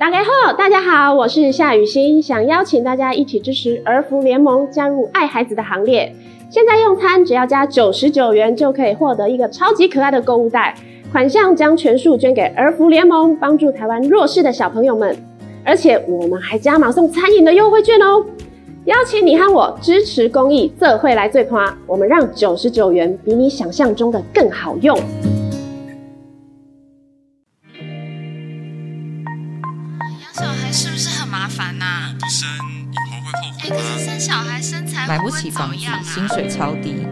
大家好，大家好，我是夏雨欣，想邀请大家一起支持儿福联盟，加入爱孩子的行列。现在用餐只要加九十九元，就可以获得一个超级可爱的购物袋，款项将全数捐给儿福联盟，帮助台湾弱势的小朋友们。而且我们还加码送餐饮的优惠券哦！邀请你和我支持公益，这会来最夸，我们让九十九元比你想象中的更好用。买不起房子，薪水超低。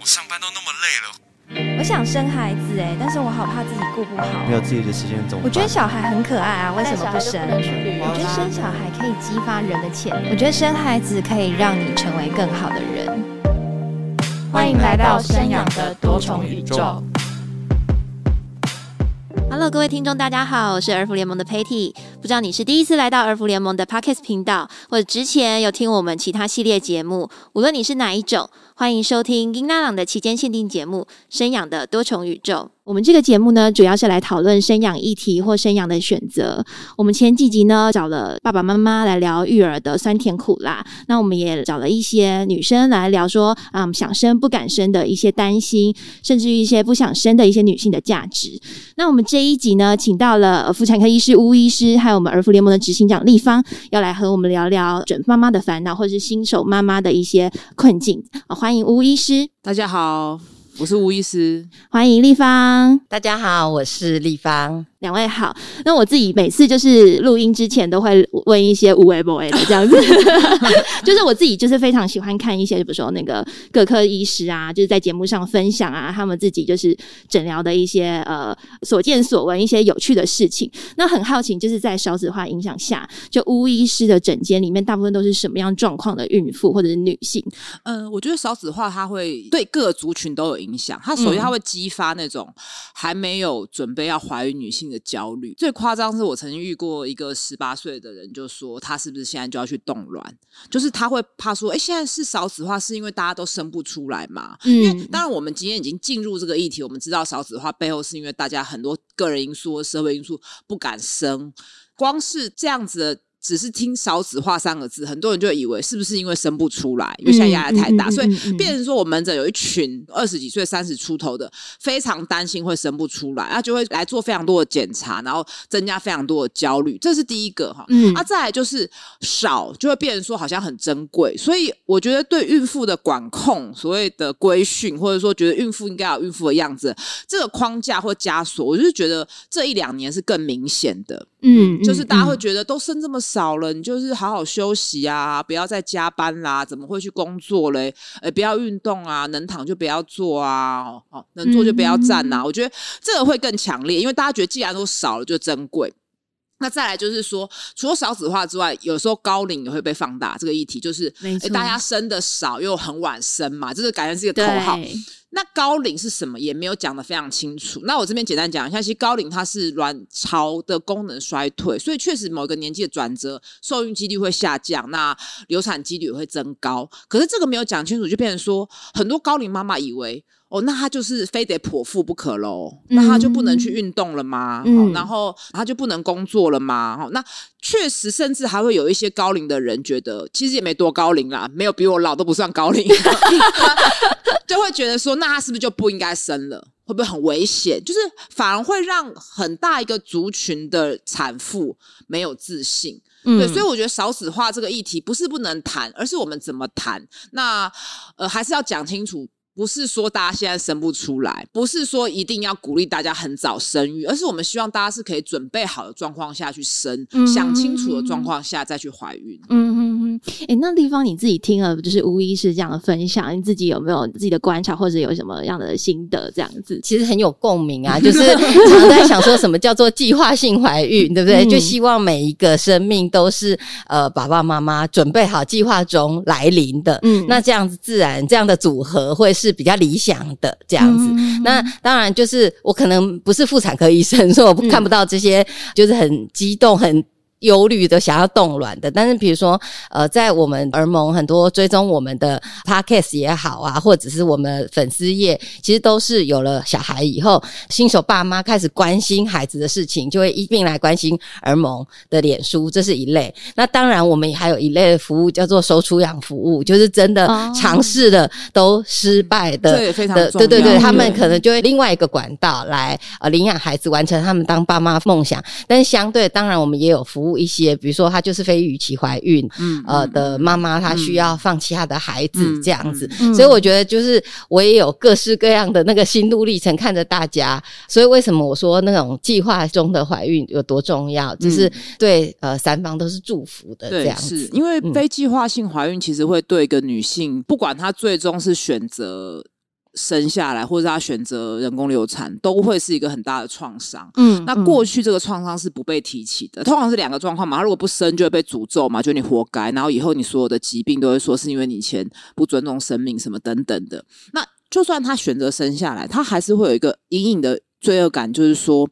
我上班都那么累了。我想生孩子哎，但是我好怕自己顾不好。没有自己的时间怎么？我觉得小孩很可爱啊，为什么不生？我觉得生小孩可以激发人的潜能。我觉得生孩子可以让你成为更好的人。欢迎来到生养的多重宇宙。Hello，各位听众，大家好，我是儿福联盟的 Patty。不知道你是第一次来到儿福联盟的 Podcast 频道，或者之前有听我们其他系列节目，无论你是哪一种，欢迎收听金娜朗的期间限定节目《生养的多重宇宙》。我们这个节目呢，主要是来讨论生养议题或生养的选择。我们前几集呢，找了爸爸妈妈来聊育儿的酸甜苦辣。那我们也找了一些女生来聊说，嗯，想生不敢生的一些担心，甚至于一些不想生的一些女性的价值。那我们这一集呢，请到了妇产科医师巫医师，还有我们儿福联盟的执行长丽芳，要来和我们聊聊准妈妈的烦恼，或是新手妈妈的一些困境。欢迎巫医师，大家好。我是吴医师，欢迎立方。大家好，我是丽芳。两位好，那我自己每次就是录音之前都会问一些有的没的这样子，就是我自己就是非常喜欢看一些，比如说那个各科医师啊，就是在节目上分享啊，他们自己就是诊疗的一些呃所见所闻，一些有趣的事情。那很好奇，就是在少子化影响下，就巫医师的诊间里面，大部分都是什么样状况的孕妇或者是女性？呃，我觉得少子化它会对各个族群都有影响。它首先它会激发那种还没有准备要怀孕女性的焦虑，最夸张是我曾经遇过一个十八岁的人，就说他是不是现在就要去冻卵，就是他会怕说，哎，现在是少子化，是因为大家都生不出来嘛？嗯，因为当然我们今天已经进入这个议题，我们知道少子化背后是因为大家很多个人因素、社会因素不敢生，光是这样子的。只是听少子化三个字，很多人就以为是不是因为生不出来，因为现在压力太大，嗯嗯嗯嗯、所以变成说我们门诊有一群二十几岁、三十出头的，非常担心会生不出来，那就会来做非常多的检查，然后增加非常多的焦虑。这是第一个哈。嗯，啊，再来就是少，就会变成说好像很珍贵，所以我觉得对孕妇的管控，所谓的规训，或者说觉得孕妇应该有孕妇的样子，这个框架或枷锁，我就是觉得这一两年是更明显的。嗯，就是大家会觉得都生这么少了，你就是好好休息啊，不要再加班啦，怎么会去工作嘞？呃，不要运动啊，能躺就不要坐啊，哦，能坐就不要站呐、啊。我觉得这个会更强烈，因为大家觉得既然都少了，就珍贵。那再来就是说，除了少子化之外，有时候高龄也会被放大。这个议题就是，诶，大家生的少又很晚生嘛，这个感觉是一个口号。那高龄是什么？也没有讲的非常清楚。那我这边简单讲一下，其实高龄它是卵巢的功能衰退，所以确实某一个年纪的转折，受孕几率会下降，那流产几率也会增高。可是这个没有讲清楚，就变成说，很多高龄妈妈以为。哦，那她就是非得剖腹不可喽？那她就不能去运动了吗？嗯、然后他就不能工作了吗？那确实，甚至还会有一些高龄的人觉得，其实也没多高龄啦，没有比我老都不算高龄，就会觉得说，那他是不是就不应该生了？会不会很危险？就是反而会让很大一个族群的产妇没有自信。嗯、对，所以我觉得少子化这个议题不是不能谈，而是我们怎么谈？那呃，还是要讲清楚。不是说大家现在生不出来，不是说一定要鼓励大家很早生育，而是我们希望大家是可以准备好的状况下去生，嗯、想清楚的状况下再去怀孕。嗯嗯嗯。哎、欸，那地方你自己听了，就是无疑是这样的分享，你自己有没有自己的观察，或者有什么样的心得？这样子其实很有共鸣啊，就是常常在想说什么叫做计划性怀孕，对不对？嗯、就希望每一个生命都是呃爸爸妈妈准备好计划中来临的。嗯，那这样子自然这样的组合会是。是比较理想的这样子，嗯、那当然就是我可能不是妇产科医生，所以我看不到这些就是很激动、很忧虑的，想要冻卵的，但是比如说，呃，在我们儿盟很多追踪我们的 podcast 也好啊，或者是我们粉丝页，其实都是有了小孩以后，新手爸妈开始关心孩子的事情，就会一并来关心儿盟的脸书，这是一类。那当然，我们还有一类的服务叫做收出养服务，就是真的尝试的都失败的，这也非常重要。对对对，他们可能就会另外一个管道来呃领养孩子，完成他们当爸妈梦想。但是相对，当然我们也有服务。一些，比如说她就是非预期怀孕，嗯，呃的妈妈，她需要放弃她的孩子、嗯、这样子，嗯、所以我觉得就是我也有各式各样的那个心路历程，看着大家，所以为什么我说那种计划中的怀孕有多重要，嗯、就是对呃三方都是祝福的这样子，是因为非计划性怀孕其实会对一个女性，不管她最终是选择。生下来，或者他选择人工流产，都会是一个很大的创伤。嗯，那过去这个创伤是不被提起的，通常是两个状况嘛。他如果不生，就会被诅咒嘛，就你活该。然后以后你所有的疾病都会说是因为你以前不尊重生命什么等等的。那就算他选择生下来，他还是会有一个隐隐的。罪恶感就是说，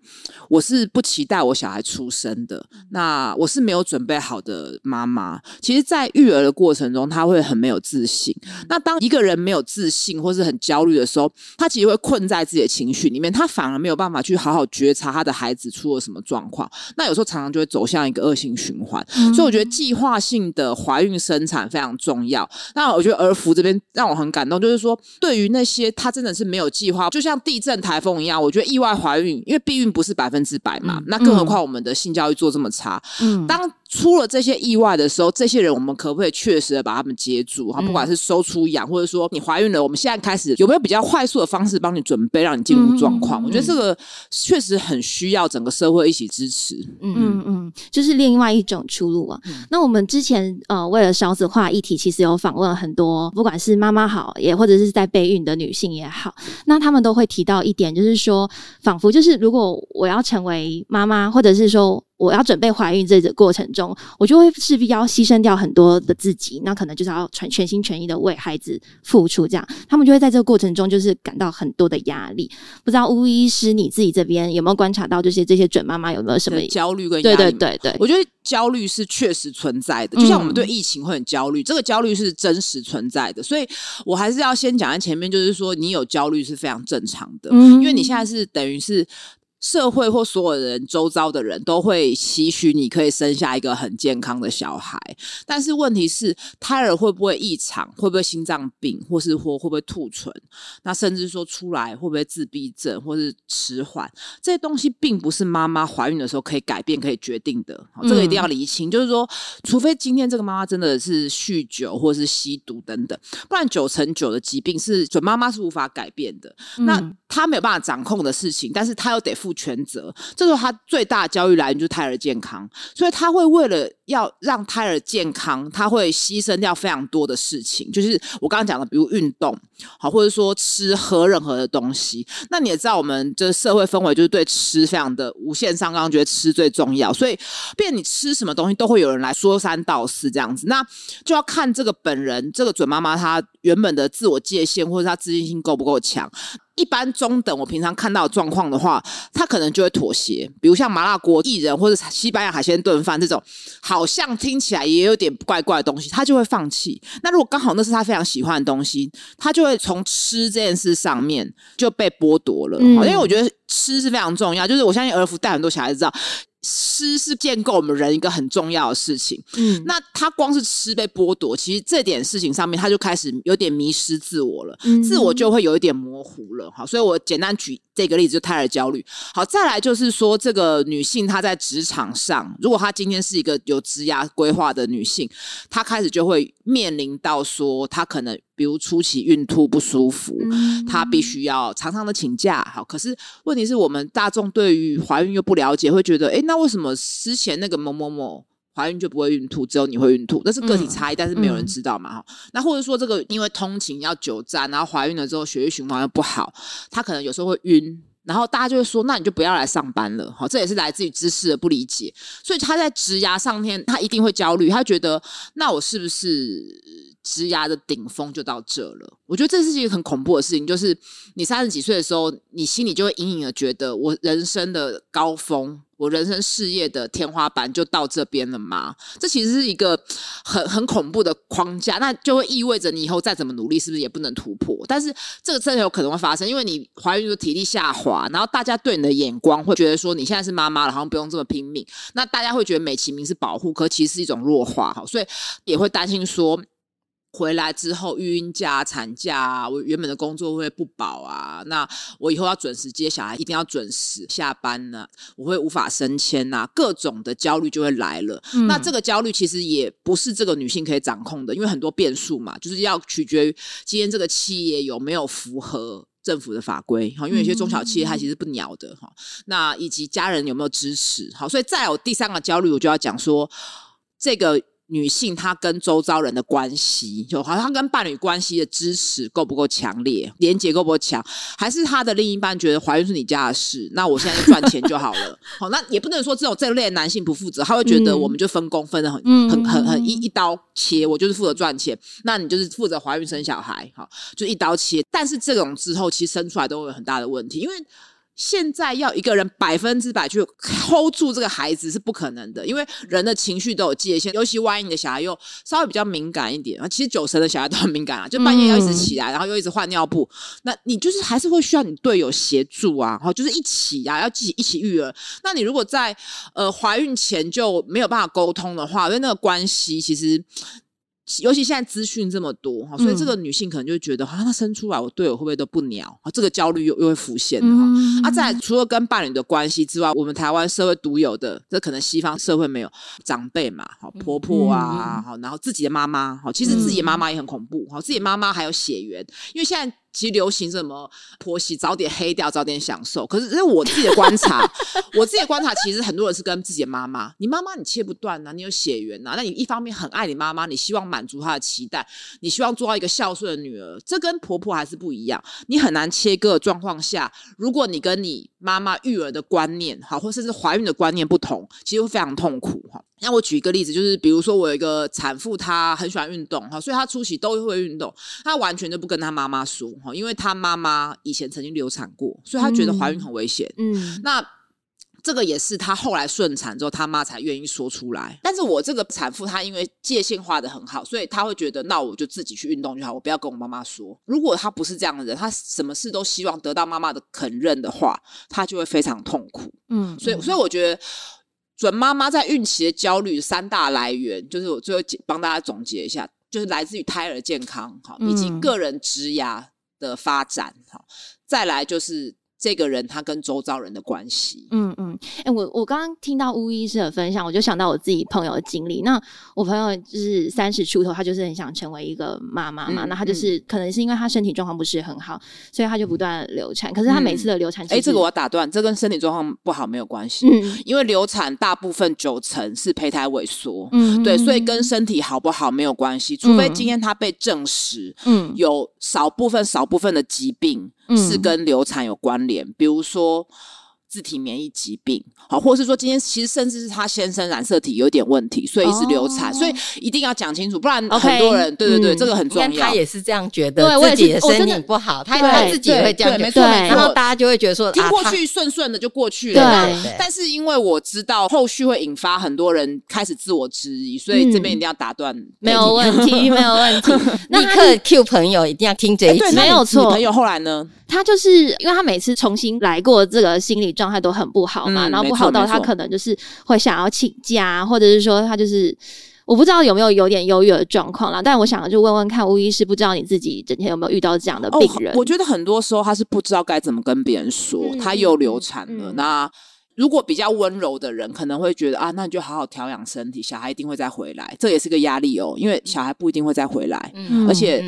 我是不期待我小孩出生的，那我是没有准备好的妈妈。其实，在育儿的过程中，他会很没有自信。那当一个人没有自信或是很焦虑的时候，他其实会困在自己的情绪里面，他反而没有办法去好好觉察他的孩子出了什么状况。那有时候常常就会走向一个恶性循环。所以，我觉得计划性的怀孕生产非常重要。那我觉得儿福这边让我很感动，就是说，对于那些他真的是没有计划，就像地震、台风一样，我觉得。意外怀孕，因为避孕不是百分之百嘛，嗯、那更何况我们的性教育做这么差，嗯，当。出了这些意外的时候，这些人我们可不可以确实的把他们接住？哈、嗯，不管是收出养，或者说你怀孕了，我们现在开始有没有比较快速的方式帮你准备，让你进入状况？嗯、我觉得这个确实很需要整个社会一起支持。嗯嗯嗯，就是另外一种出路啊。嗯、那我们之前呃为了少子化议题，其实有访问很多，不管是妈妈好，也或者是在备孕的女性也好，那他们都会提到一点，就是说，仿佛就是如果我要成为妈妈，或者是说。我要准备怀孕这个过程中，我就会势必要牺牲掉很多的自己，那可能就是要全全心全意的为孩子付出，这样他们就会在这个过程中就是感到很多的压力。不知道巫医师你自己这边有没有观察到这些这些准妈妈有没有什么焦虑跟压力？对对对对，我觉得焦虑是确实存在的，就像我们对疫情会很焦虑，嗯、这个焦虑是真实存在的。所以我还是要先讲在前面，就是说你有焦虑是非常正常的，嗯、因为你现在是等于是。社会或所有人周遭的人都会期许你可以生下一个很健康的小孩，但是问题是胎儿会不会异常，会不会心脏病，或是或会不会兔唇，那甚至说出来会不会自闭症，或是迟缓，这些东西并不是妈妈怀孕的时候可以改变、可以决定的。这个一定要厘清，嗯、就是说，除非今天这个妈妈真的是酗酒或是吸毒等等，不然九成九的疾病是准妈妈是无法改变的。嗯、那他没有办法掌控的事情，但是他又得负。全责，这时候他最大的焦虑来源就是胎儿健康，所以他会为了要让胎儿健康，他会牺牲掉非常多的事情，就是我刚刚讲的，比如运动，好，或者说吃喝任何的东西。那你也知道，我们这社会氛围就是对吃非常的无限上纲，觉得吃最重要，所以，变你吃什么东西都会有人来说三道四这样子，那就要看这个本人，这个准妈妈她原本的自我界限或者她自信心够不够强。一般中等，我平常看到状况的话，他可能就会妥协。比如像麻辣锅、薏仁或者西班牙海鲜炖饭这种，好像听起来也有点怪怪的东西，他就会放弃。那如果刚好那是他非常喜欢的东西，他就会从吃这件事上面就被剥夺了。因为我觉得吃是非常重要，就是我相信儿福带很多小孩子知道。吃是建构我们人一个很重要的事情，嗯，那他光是吃被剥夺，其实这点事情上面他就开始有点迷失自我了，嗯，自我就会有一点模糊了，好，所以我简单举这个例子，就胎儿焦虑。好，再来就是说，这个女性她在职场上，如果她今天是一个有职涯规划的女性，她开始就会面临到说，她可能。比如初期孕吐不舒服，嗯、她必须要常常的请假。好，可是问题是我们大众对于怀孕又不了解，会觉得，哎，那为什么之前那个某某某怀孕就不会孕吐，只有你会孕吐？那是个体差异，嗯、但是没有人知道嘛。哈、嗯，那或者说这个因为通勤要久站，然后怀孕了之后血液循环又不好，她可能有时候会晕，然后大家就会说，那你就不要来上班了。好，这也是来自于知识的不理解，所以她在职涯上天，她一定会焦虑，她觉得，那我是不是？职涯的顶峰就到这了。我觉得这是一个很恐怖的事情，就是你三十几岁的时候，你心里就会隐隐的觉得，我人生的高峰。我人生事业的天花板就到这边了吗？这其实是一个很很恐怖的框架，那就会意味着你以后再怎么努力，是不是也不能突破？但是这个真的有可能会发生，因为你怀孕就体力下滑，然后大家对你的眼光会觉得说你现在是妈妈了，好像不用这么拼命。那大家会觉得美其名是保护，可其实是一种弱化，哈，所以也会担心说。回来之后，育婴假、产假啊，我原本的工作会不保啊。那我以后要准时接小孩，一定要准时下班呢、啊。我会无法升迁呐、啊，各种的焦虑就会来了。嗯、那这个焦虑其实也不是这个女性可以掌控的，因为很多变数嘛，就是要取决于今天这个企业有没有符合政府的法规哈。因为有些中小企业它其实不鸟的哈。那以及家人有没有支持？好，所以再有第三个焦虑，我就要讲说这个。女性她跟周遭人的关系，就好像她跟伴侣关系的支持够不够强烈，连结够不够强，还是她的另一半觉得怀孕是你家的事，那我现在就赚钱就好了。好，那也不能说只有这类的男性不负责，他会觉得我们就分工分的很、嗯、很很很一一刀切，我就是负责赚钱，那你就是负责怀孕生小孩，好，就一刀切。但是这种之后其实生出来都会有很大的问题，因为。现在要一个人百分之百去 hold 住这个孩子是不可能的，因为人的情绪都有界限，尤其万一你的小孩又稍微比较敏感一点啊，其实九成的小孩都很敏感啊，就半夜要一直起来，然后又一直换尿布，那你就是还是会需要你队友协助啊，好，就是一起啊，要一起一起育儿。那你如果在呃怀孕前就没有办法沟通的话，因为那个关系其实。尤其现在资讯这么多哈，所以这个女性可能就会觉得，哈、嗯，她生出来，我队友会不会都不鸟？啊这个焦虑又又会浮现哈。嗯、啊，在除了跟伴侣的关系之外，我们台湾社会独有的，这可能西方社会没有长辈嘛，好婆婆啊，好、嗯，然后自己的妈妈，好，其实自己的妈妈也很恐怖，好，自己的妈妈还有血缘，因为现在。其实流行什么婆媳早点黑掉，早点享受。可是，这是我自己的观察，我自己的观察，其实很多人是跟自己的妈妈。你妈妈你切不断呐、啊，你有血缘呐、啊。那你一方面很爱你妈妈，你希望满足她的期待，你希望做到一个孝顺的女儿。这跟婆婆还是不一样。你很难切割的状况下，如果你跟你妈妈育儿的观念，好，或甚至怀孕的观念不同，其实会非常痛苦哈。那我举一个例子，就是比如说我有一个产妇，她很喜欢运动哈，所以她出席都会运动，她完全就不跟她妈妈说哈，因为她妈妈以前曾经流产过，所以她觉得怀孕很危险。嗯，那这个也是她后来顺产之后，她妈才愿意说出来。但是我这个产妇她因为界限画的很好，所以她会觉得那我就自己去运动就好，我不要跟我妈妈说。如果她不是这样的人，她什么事都希望得到妈妈的肯认的话，她就会非常痛苦。嗯，所以所以我觉得。准妈妈在孕期的焦虑三大来源，就是我最后帮大家总结一下，就是来自于胎儿健康，好，以及个人职涯的发展，好，再来就是。这个人他跟周遭人的关系，嗯嗯，哎、欸，我我刚刚听到巫医师的分享，我就想到我自己朋友的经历。那我朋友就是三十出头，他就是很想成为一个妈妈嘛。嗯、那他就是、嗯、可能是因为他身体状况不是很好，所以他就不断流产。可是他每次的流产，哎、嗯，这个我要打断，这跟身体状况不好没有关系。嗯，因为流产大部分九成是胚胎萎缩，嗯，对，所以跟身体好不好没有关系。除非今天他被证实，嗯，有少部分少部分的疾病。是跟流产有关联，比如说自体免疫疾病，好，或者是说今天其实甚至是他先生染色体有点问题，所以一直流产，所以一定要讲清楚，不然很多人对对对，这个很重要。他也是这样觉得，自己的身体不好，他他自己也会这样觉得，然后大家就会觉得说，听过去顺顺的就过去了。对，但是因为我知道后续会引发很多人开始自我质疑，所以这边一定要打断。没有问题，没有问题。立刻 Q 朋友一定要听这一集，没有错。朋友后来呢？他就是因为他每次重新来过，这个心理状态都很不好嘛，嗯、然后不好到他可能就是会想要请假，或者是说他就是我不知道有没有有点忧郁的状况啦。但我想就问问看，吴医师不知道你自己整天有没有遇到这样的病人？哦、我觉得很多时候他是不知道该怎么跟别人说，嗯、他又流产了。嗯、那如果比较温柔的人，可能会觉得啊，那你就好好调养身体，小孩一定会再回来。这也是个压力哦，因为小孩不一定会再回来，嗯、而且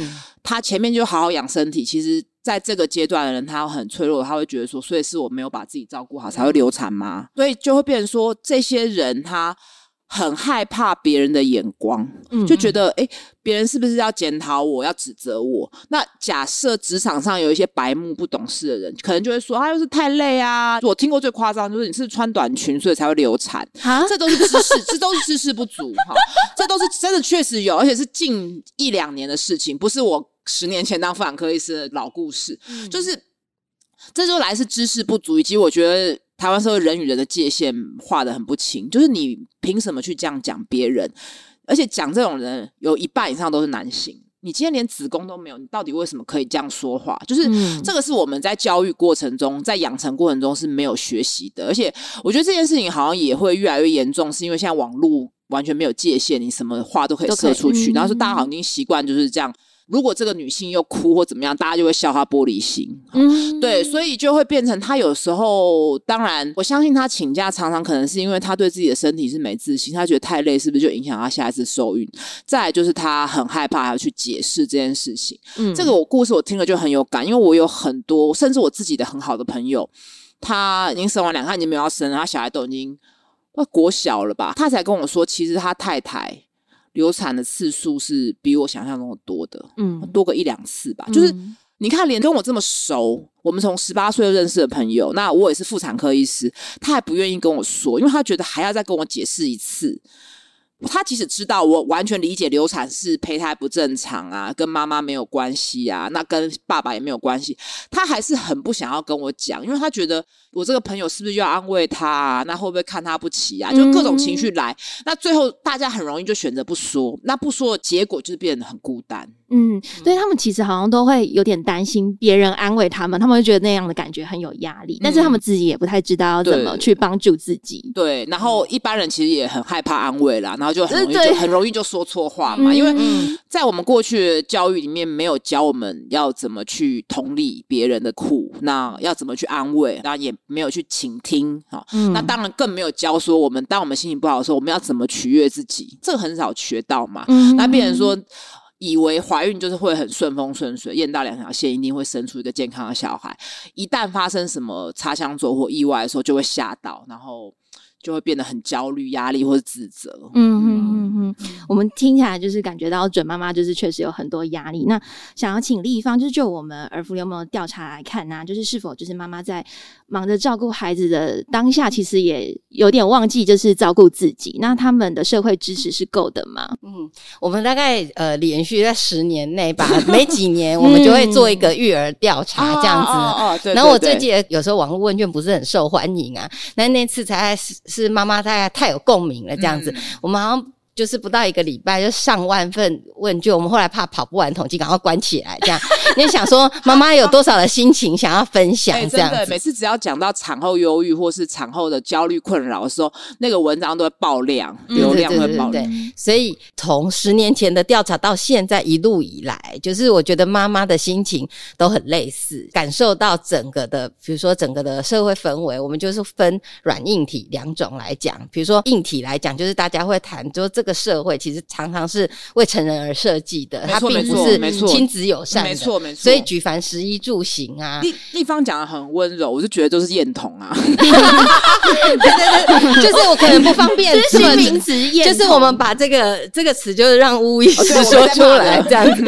他前面就好好养身体，其实。在这个阶段的人，他很脆弱，他会觉得说，所以是我没有把自己照顾好才会流产吗？所以就会变成说，这些人他很害怕别人的眼光，就觉得诶，别人是不是要检讨我，要指责我？那假设职场上有一些白目不懂事的人，可能就会说他又是太累啊。我听过最夸张就是你是穿短裙所以才会流产，这都是知识，这都是知识不足哈。这都是真的确实有，而且是近一两年的事情，不是我十年前当妇产科医师的老故事。就是这就来是知识不足，以及我觉得。台湾社会人与人的界限画的很不清，就是你凭什么去这样讲别人？而且讲这种人有一半以上都是男性。你今天连子宫都没有，你到底为什么可以这样说话？就是、嗯、这个是我们在教育过程中，在养成过程中是没有学习的。而且我觉得这件事情好像也会越来越严重，是因为现在网络完全没有界限，你什么话都可以说出去，然后说大家好像已经习惯就是这样。如果这个女性又哭或怎么样，大家就会笑她玻璃心。嗯，对，所以就会变成她有时候，当然，我相信她请假常常可能是因为她对自己的身体是没自信，她觉得太累，是不是就影响她下一次受孕？再来就是她很害怕要去解释这件事情。嗯，这个我故事我听了就很有感，因为我有很多，甚至我自己的很好的朋友，她已经生完两个，他已经没有要生了，他小孩都已经那国小了吧，他才跟我说，其实他太太。流产的次数是比我想象中的多的，嗯，多个一两次吧。就是你看，连跟我这么熟，我们从十八岁就认识的朋友，那我也是妇产科医师，他还不愿意跟我说，因为他觉得还要再跟我解释一次。他即使知道我完全理解流产是胚胎不正常啊，跟妈妈没有关系啊，那跟爸爸也没有关系，他还是很不想要跟我讲，因为他觉得。我这个朋友是不是又要安慰他啊？那会不会看他不起啊？就各种情绪来，嗯、那最后大家很容易就选择不说。那不说的结果就是变得很孤单。嗯，对他们其实好像都会有点担心别人安慰他们，他们会觉得那样的感觉很有压力。但是他们自己也不太知道要怎么去帮助自己。对，对，然后一般人其实也很害怕安慰啦，然后就很容易就很容易就说错话嘛。因为在我们过去的教育里面，没有教我们要怎么去同理别人的苦，那要怎么去安慰，那也。没有去倾听，好，嗯、那当然更没有教说我们当我们心情不好的时候，我们要怎么取悦自己，这个很少学到嘛。嗯、那别人说以为怀孕就是会很顺风顺水，验到两条线一定会生出一个健康的小孩，一旦发生什么擦枪走火意外的时候，就会吓到，然后。就会变得很焦虑、压力或者自责。嗯嗯嗯嗯，我们听起来就是感觉到准妈妈就是确实有很多压力。那想要请立方，就是就我们儿福联盟的调查来看呢、啊，就是是否就是妈妈在忙着照顾孩子的当下，其实也有点忘记就是照顾自己。那他们的社会支持是够的吗？嗯，我们大概呃连续在十年内吧，每几年 我们就会做一个育儿调查这样子。哦哦，对。然后我最近有时候网络问卷不是很受欢迎啊，那那次才是。是妈妈太太有共鸣了，这样子，嗯、我们好像。就是不到一个礼拜就上万份问卷，我们后来怕跑不完统计，赶快关起来。这样，你想说 妈妈有多少的心情想要分享？这样子，欸、每次只要讲到产后忧郁或是产后的焦虑困扰的时候，那个文章都会爆量，流量会爆量。对，所以从十年前的调查到现在一路以来，就是我觉得妈妈的心情都很类似，感受到整个的，比如说整个的社会氛围，我们就是分软硬体两种来讲。比如说硬体来讲，就是大家会谈，就这个。社会其实常常是为成人而设计的，它并不是亲子友善的，没错没错。所以举凡食衣住行啊，立立方讲的很温柔，我就觉得都是艳童啊。对对对，就是我可能不方便新名词，就是我们把这个这个词就是让巫医师说出来这样子。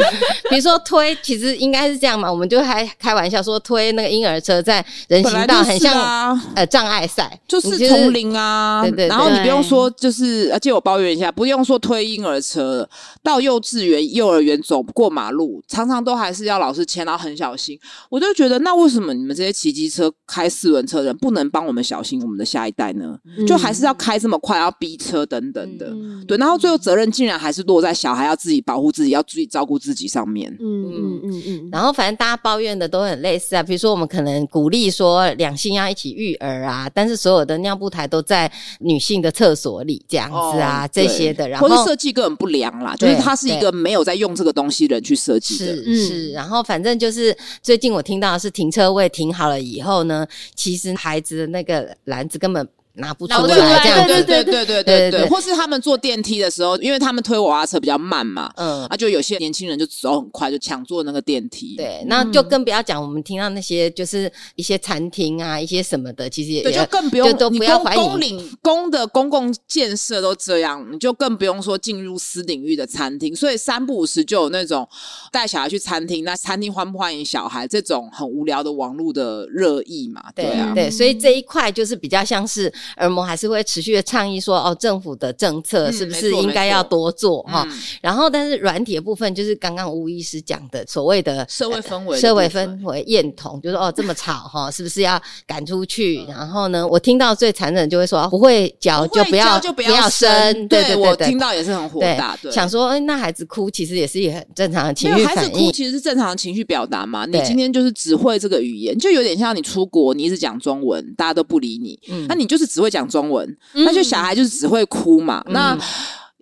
比如说推，其实应该是这样嘛，我们就还开玩笑说推那个婴儿车在人行道，很像呃障碍赛，就是丛林啊。对对，然后你不用说，就是而且我抱怨一下，不。不用说推婴儿车，到幼稚园、幼儿园走过马路，常常都还是要老师牵，然后很小心。我就觉得，那为什么你们这些骑机车、开四轮车的人不能帮我们小心我们的下一代呢？嗯、就还是要开这么快，要逼车等等的。嗯、对，然后最后责任竟然还是落在小孩要自己保护自己，要自己照顾自己上面。嗯嗯嗯嗯。然后反正大家抱怨的都很类似啊，比如说我们可能鼓励说两性要一起育儿啊，但是所有的尿布台都在女性的厕所里这样子啊，哦、这些。然后或是设计根本不良啦，就是他是一个没有在用这个东西的人去设计的。是是，然后反正就是最近我听到的是停车位停好了以后呢，其实孩子的那个篮子根本拿不出来，这样对对对对对对对，或是他们坐电梯的时候，因为他们推娃娃车比较慢嘛，嗯，啊，就有些年轻人就走很快，就抢坐那个电梯。对，那就更不要讲我们听到那些就是一些餐厅啊，一些什么的，其实也对，就更不用都不要怀疑，公领公的公共建设都这样，你就更不用说进入私领域的餐厅。所以三不五时就有那种带小孩去餐厅，那餐厅欢不欢迎小孩这种很无聊的网络的热议嘛？对啊，对，所以这一块就是比较像是。儿盟还是会持续的倡议说，哦，政府的政策是不是应该要多做哈？然后，但是软体的部分就是刚刚吴医师讲的所谓的社会氛围，社会氛围厌童，就是哦这么吵哈，是不是要赶出去？然后呢，我听到最残忍就会说，不会教就不要就不要生，对对对，我听到也是很火大，想说，那孩子哭其实也是一个很正常的情绪反应，孩子哭其实是正常的情绪表达嘛。你今天就是只会这个语言，就有点像你出国，你一直讲中文，大家都不理你，嗯那你就是只会讲中文。那就小孩就是只会哭嘛，嗯、那。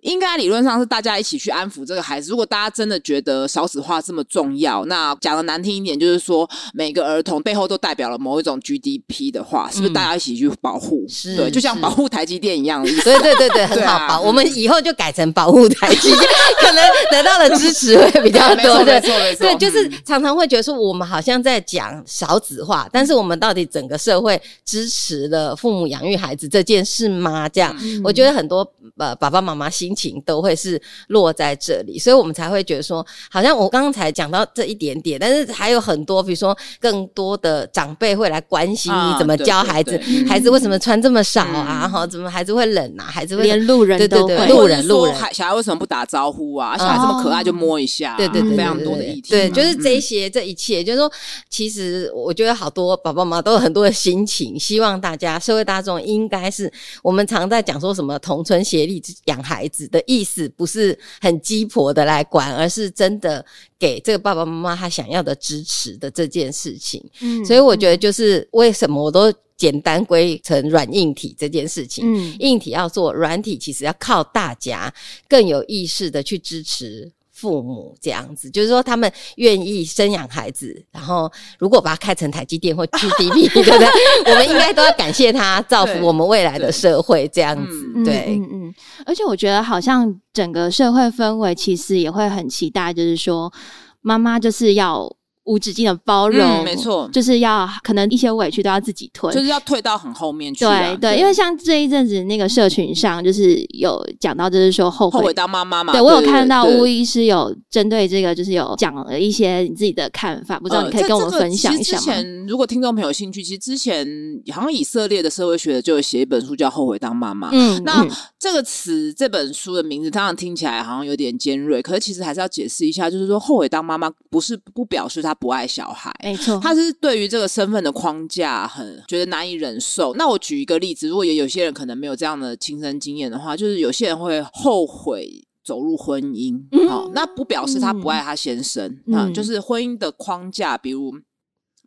应该理论上是大家一起去安抚这个孩子。如果大家真的觉得少子化这么重要，那讲的难听一点，就是说每个儿童背后都代表了某一种 GDP 的话，是不是大家一起去保护？是，对，就像保护台积电一样的意思。对对对对，很好保。我们以后就改成保护台积电，可能得到的支持会比较多。对对对，就是常常会觉得说，我们好像在讲少子化，但是我们到底整个社会支持了父母养育孩子这件事吗？这样，我觉得很多呃爸爸妈妈心。情都会是落在这里，所以我们才会觉得说，好像我刚才讲到这一点点，但是还有很多，比如说更多的长辈会来关心你怎么教孩子，孩子为什么穿这么少啊？哈，怎么孩子会冷啊？孩子会连路人都会，路人路人，小孩为什么不打招呼啊？小孩这么可爱就摸一下，对对对，非常多的议题，对，就是这一些这一切，就是说，其实我觉得好多爸爸妈妈都有很多的心情，希望大家社会大众应该是我们常在讲说什么同村协力养孩子。的意思不是很鸡婆的来管，而是真的给这个爸爸妈妈他想要的支持的这件事情。嗯，所以我觉得就是为什么我都简单归成软硬体这件事情。嗯，硬体要做，软体其实要靠大家更有意识的去支持。父母这样子，就是说他们愿意生养孩子，然后如果把它开成台积电或 GDP，对不对？我们应该都要感谢他，造福我们未来的社会这样子。对，嗯嗯，嗯。而且我觉得好像整个社会氛围其实也会很期待，就是说妈妈就是要。无止境的包容，嗯、没错，就是要可能一些委屈都要自己吞，就是要退到很后面去、啊。对对，因为像这一阵子那个社群上，就是有讲到，就是说后悔，后悔当妈妈嘛。对，我有看到巫医师有针对这个，就是有讲了一些你自己的看法，不知道你可以跟我们分享一下吗？之前如果听众朋友有兴趣，其实之前好像以色列的社会学就有写一本书叫《后悔当妈妈》。嗯，那这个词这本书的名字，当然听起来好像有点尖锐，可是其实还是要解释一下，就是说后悔当妈妈不是不表示他不爱小孩，没错，他是对于这个身份的框架很觉得难以忍受。那我举一个例子，如果也有些人可能没有这样的亲身经验的话，就是有些人会后悔走入婚姻，好、嗯，那不表示他不爱他先生，嗯、啊，就是婚姻的框架，比如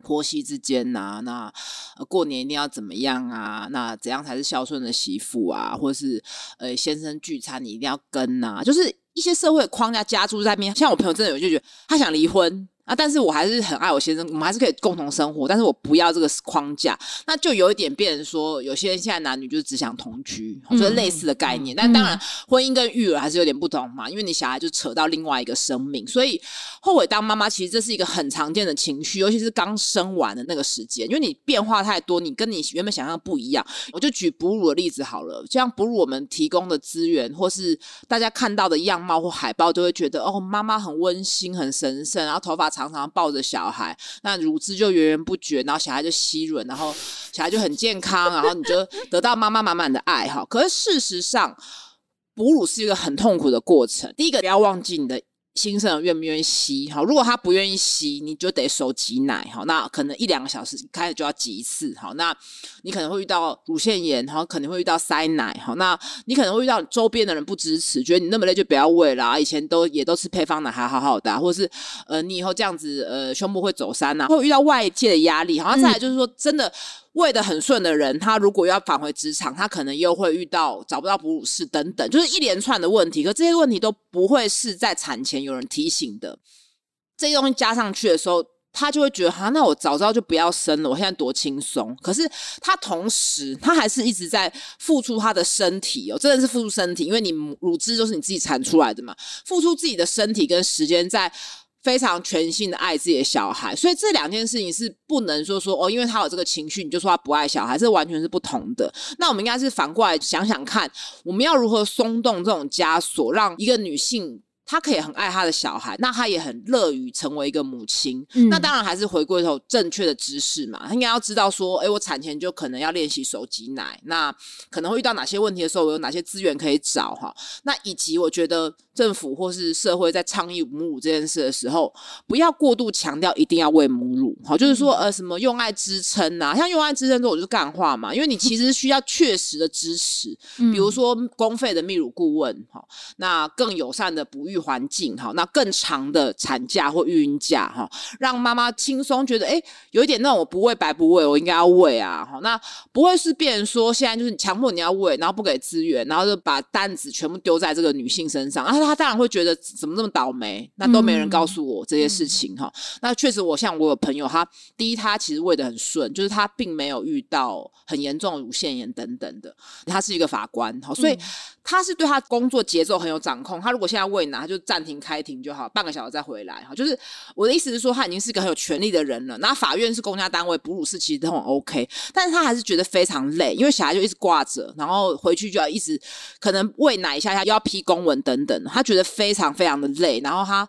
婆媳之间呐、啊，那过年一定要怎么样啊？那怎样才是孝顺的媳妇啊？或是呃，先生聚餐你一定要跟呐、啊？就是一些社会的框架加诸在面，像我朋友真的有就觉得他想离婚。啊！但是我还是很爱我先生，我们还是可以共同生活。但是我不要这个框架，那就有一点变成说，有些人现在男女就是只想同居，就、是、类似的概念。嗯、但当然，婚姻跟育儿还是有点不同嘛，因为你小孩就扯到另外一个生命，所以后悔当妈妈其实这是一个很常见的情绪，尤其是刚生完的那个时间，因为你变化太多，你跟你原本想象的不一样。我就举哺乳的例子好了，像哺乳我们提供的资源，或是大家看到的样貌或海报，都会觉得哦，妈妈很温馨、很神圣，然后头发。常常抱着小孩，那乳汁就源源不绝，然后小孩就吸吮，然后小孩就很健康，然后你就 得到妈妈满满的爱哈。可是事实上，哺乳是一个很痛苦的过程。第一个，不要忘记你的。新生儿愿不愿意吸？好，如果他不愿意吸，你就得手挤奶。好，那可能一两个小时开始就要挤一次。好，那你可能会遇到乳腺炎，好，可能会遇到塞奶。好，那你可能会遇到周边的人不支持，觉得你那么累就不要喂啦。以前都也都是配方奶，还好好的，或者是呃，你以后这样子呃，胸部会走山呐，会遇到外界的压力。好像再来就是说，真的。喂得很顺的人，他如果要返回职场，他可能又会遇到找不到哺乳室等等，就是一连串的问题。可这些问题都不会是在产前有人提醒的，这些东西加上去的时候，他就会觉得，哈，那我早知道就不要生了，我现在多轻松。可是他同时，他还是一直在付出他的身体哦，真的是付出身体，因为你乳汁就是你自己产出来的嘛，付出自己的身体跟时间在。非常全心的爱自己的小孩，所以这两件事情是不能说说哦，因为他有这个情绪，你就说他不爱小孩，这完全是不同的。那我们应该是反过来想想看，我们要如何松动这种枷锁，让一个女性。他可以很爱他的小孩，那他也很乐于成为一个母亲。嗯、那当然还是回归头正确的知识嘛，他应该要知道说，哎，我产前就可能要练习手挤奶，那可能会遇到哪些问题的时候，我有哪些资源可以找哈？那以及我觉得政府或是社会在倡议母乳这件事的时候，不要过度强调一定要喂母乳，好，就是说呃什么用爱支撑啊，像用爱支撑这种就是干话嘛，因为你其实需要确实的支持，比如说公费的泌乳顾问，哈，那更友善的哺育。环境哈，那更长的产假或育婴假哈，让妈妈轻松觉得哎，有一点那种我不喂白不喂，我应该要喂啊哈，那不会是变成说现在就是强迫你要喂，然后不给资源，然后就把担子全部丢在这个女性身上，啊，她当然会觉得怎么这么倒霉，那都没人告诉我这些事情哈。嗯、那确实，我像我有朋友，他第一他其实喂的很顺，就是他并没有遇到很严重的乳腺炎等等的，他是一个法官哈，所以。嗯他是对他工作节奏很有掌控。他如果现在喂奶，他就暂停开庭就好，半个小时再回来。哈，就是我的意思是说，他已经是个很有权力的人了。那法院是公家单位，哺乳室其实都很 OK，但是他还是觉得非常累，因为小孩就一直挂着，然后回去就要一直可能喂奶一下下，又要批公文等等，他觉得非常非常的累。然后他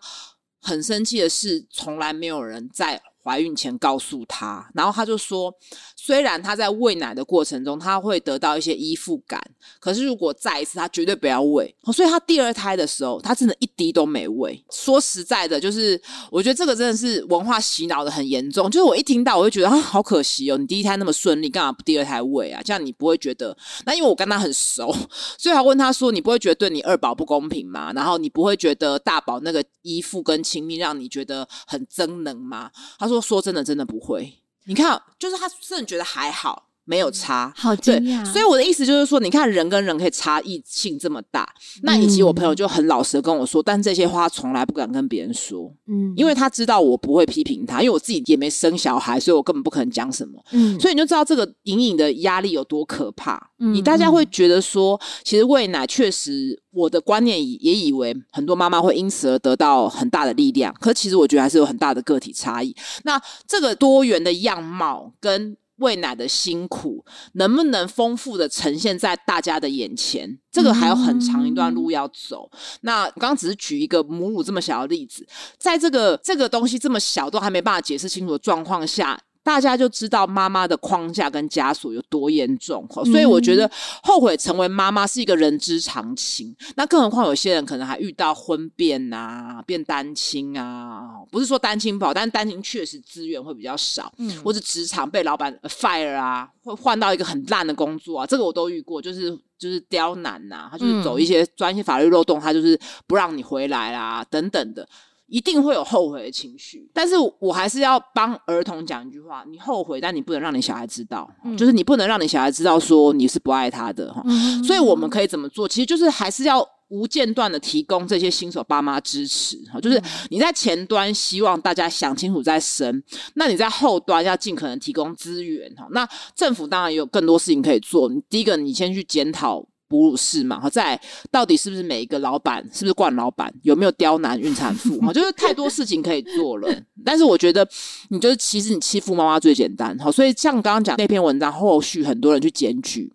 很生气的是，从来没有人在。怀孕前告诉他，然后他就说，虽然他在喂奶的过程中他会得到一些依附感，可是如果再一次，他绝对不要喂。所以他第二胎的时候，他真的一滴都没喂。说实在的，就是我觉得这个真的是文化洗脑的很严重。就是我一听到，我就觉得啊，好可惜哦，你第一胎那么顺利，干嘛不第二胎喂啊？这样你不会觉得？那因为我跟他很熟，所以他问他说，你不会觉得对你二宝不公平吗？然后你不会觉得大宝那个依附跟亲密让你觉得很增能吗？他说。说说真的，真的不会。你看，就是他甚至觉得还好。没有差，好惊讶。所以我的意思就是说，你看人跟人可以差异性这么大，嗯、那以及我朋友就很老实的跟我说，但这些话从来不敢跟别人说，嗯，因为他知道我不会批评他，因为我自己也没生小孩，所以我根本不可能讲什么，嗯，所以你就知道这个隐隐的压力有多可怕。嗯，你大家会觉得说，其实喂奶确实，我的观念也以为很多妈妈会因此而得到很大的力量，可其实我觉得还是有很大的个体差异。那这个多元的样貌跟。喂奶的辛苦能不能丰富的呈现在大家的眼前？这个还有很长一段路要走。嗯、那刚刚只是举一个母乳这么小的例子，在这个这个东西这么小都还没办法解释清楚的状况下。大家就知道妈妈的框架跟枷锁有多严重，所以我觉得后悔成为妈妈是一个人之常情。那更何况有些人可能还遇到婚变啊、变单亲啊，不是说单亲不好，但是单亲确实资源会比较少，嗯，或者职场被老板 fire 啊，会换到一个很烂的工作啊，这个我都遇过，就是就是刁难呐、啊，他就是走一些专业法律漏洞，他就是不让你回来啦，等等的。一定会有后悔的情绪，但是我还是要帮儿童讲一句话：你后悔，但你不能让你小孩知道，嗯、就是你不能让你小孩知道说你是不爱他的哈。嗯、所以我们可以怎么做？其实就是还是要无间断的提供这些新手爸妈支持哈。就是你在前端希望大家想清楚再生，那你在后端要尽可能提供资源哈。那政府当然也有更多事情可以做。你第一个，你先去检讨。哺乳室嘛，好在到底是不是每一个老板，是不是惯老板，有没有刁难孕产妇？哈，就是太多事情可以做了。但是我觉得，你就是其实你欺负妈妈最简单，好，所以像刚刚讲那篇文章，后续很多人去检举。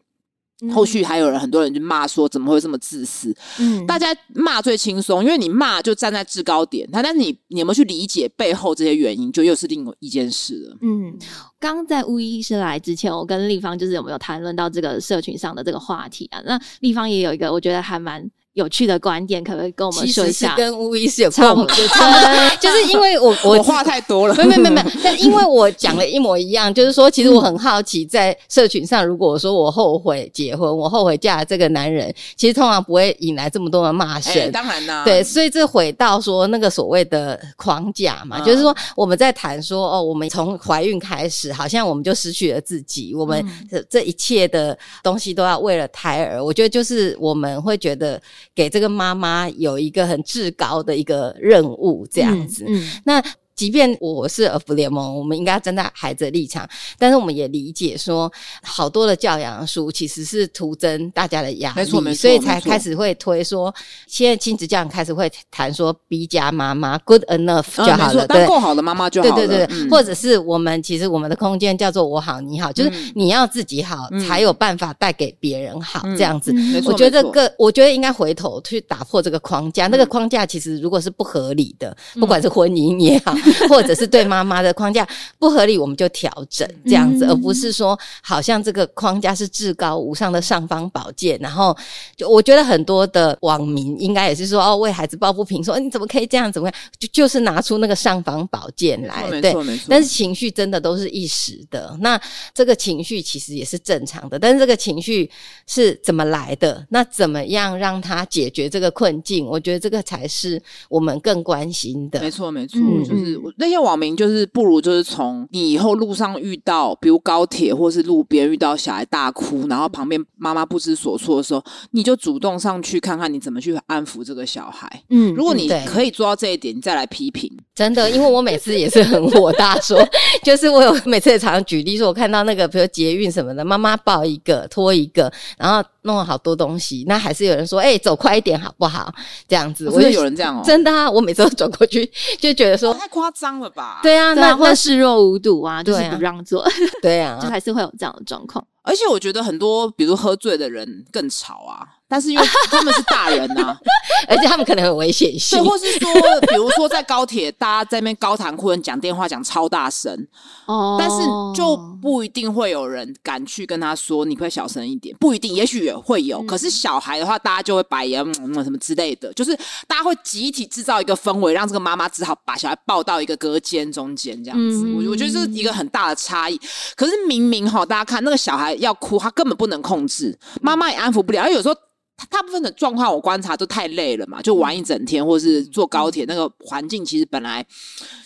后续还有人，很多人就骂说，怎么会这么自私？嗯，大家骂最轻松，因为你骂就站在制高点，但但是你你有没有去理解背后这些原因，就又是另一件事了。嗯，刚在巫医师来之前，我跟立方就是有没有谈论到这个社群上的这个话题啊？那立方也有一个，我觉得还蛮。有趣的观点，可不可以跟我们说一下？跟巫医师有共同，就是因为我我，话太多了，没没没没，但因为我讲了一模一样，就是说，其实我很好奇，在社群上，如果说我后悔结婚，我后悔嫁了这个男人，其实通常不会引来这么多的骂声。欸，当然啦，对，所以这回到说那个所谓的框架嘛，嗯、就是说我们在谈说哦，我们从怀孕开始，好像我们就失去了自己，我们这这一切的东西都要为了胎儿。我觉得就是我们会觉得。给这个妈妈有一个很至高的一个任务，这样子。嗯嗯、那即便我是儿福联盟，我们应该站在孩子的立场，但是我们也理解说，好多的教养书其实是徒增大家的压力，没错没错，所以才开始会推说，现在亲子教养开始会谈说 B 加妈妈 good enough 就好了，当够好的妈妈就好了，对对对，嗯、或者是我们其实我们的空间叫做我好你好，就是你要自己好，嗯、才有办法带给别人好，嗯、这样子。嗯、我觉得这个，我觉得应该回头去打破这个框架，嗯、那个框架其实如果是不合理的，嗯、不管是婚姻也好，或者是对妈妈的框架不合理，我们就调整这样子，嗯、而不是说好像这个框架是至高无上的尚方宝剑。然后，就我觉得很多的网民应该也是说哦，为孩子抱不平，说你怎么可以这样，怎么样，就就是拿出那个尚方宝剑来，对，但是情绪真的都是一时的。那这个情绪其实也是正常的，但是这个情绪是怎么来的？那怎么样让他解决这个困境？我觉得这个才是我们更关心的。没错，没错，嗯、就是那些网民，就是不如就是从你以后路上遇到，比如高铁或是路边遇到小孩大哭，然后旁边妈妈不知所措的时候，你就主动上去看看你怎么去安抚这个小孩。嗯，如果你可以做到这一点，你再来批评。真的，因为我每次也是很火大说，说 就是我有每次也常常举例说，我看到那个比如捷运什么的，妈妈抱一个拖一个，然后弄了好多东西，那还是有人说，哎、欸，走快一点好不好？这样子，我就有人这样哦，真的啊，我每次都走过去 就觉得说太夸张了吧？对啊，那会视若无睹啊，就是不让座，对啊，就还是会有这样的状况。而且我觉得很多，比如喝醉的人更吵啊。但是因为 他们是大人呐、啊，而且他们可能很危险性，对，或是说，比如说在高铁，大家在那边高谈阔论，讲电话讲超大声，哦，但是就不一定会有人敢去跟他说，你会小声一点，不一定，也许也会有。嗯、可是小孩的话，大家就会白眼、嗯嗯、什么之类的，就是大家会集体制造一个氛围，让这个妈妈只好把小孩抱到一个隔间中间这样子。我、嗯、我觉得这是一个很大的差异。可是明明哈，大家看那个小孩要哭，他根本不能控制，妈妈也安抚不了，而有时候。大部分的状况我观察都太累了嘛，就玩一整天，或者是坐高铁那个环境，其实本来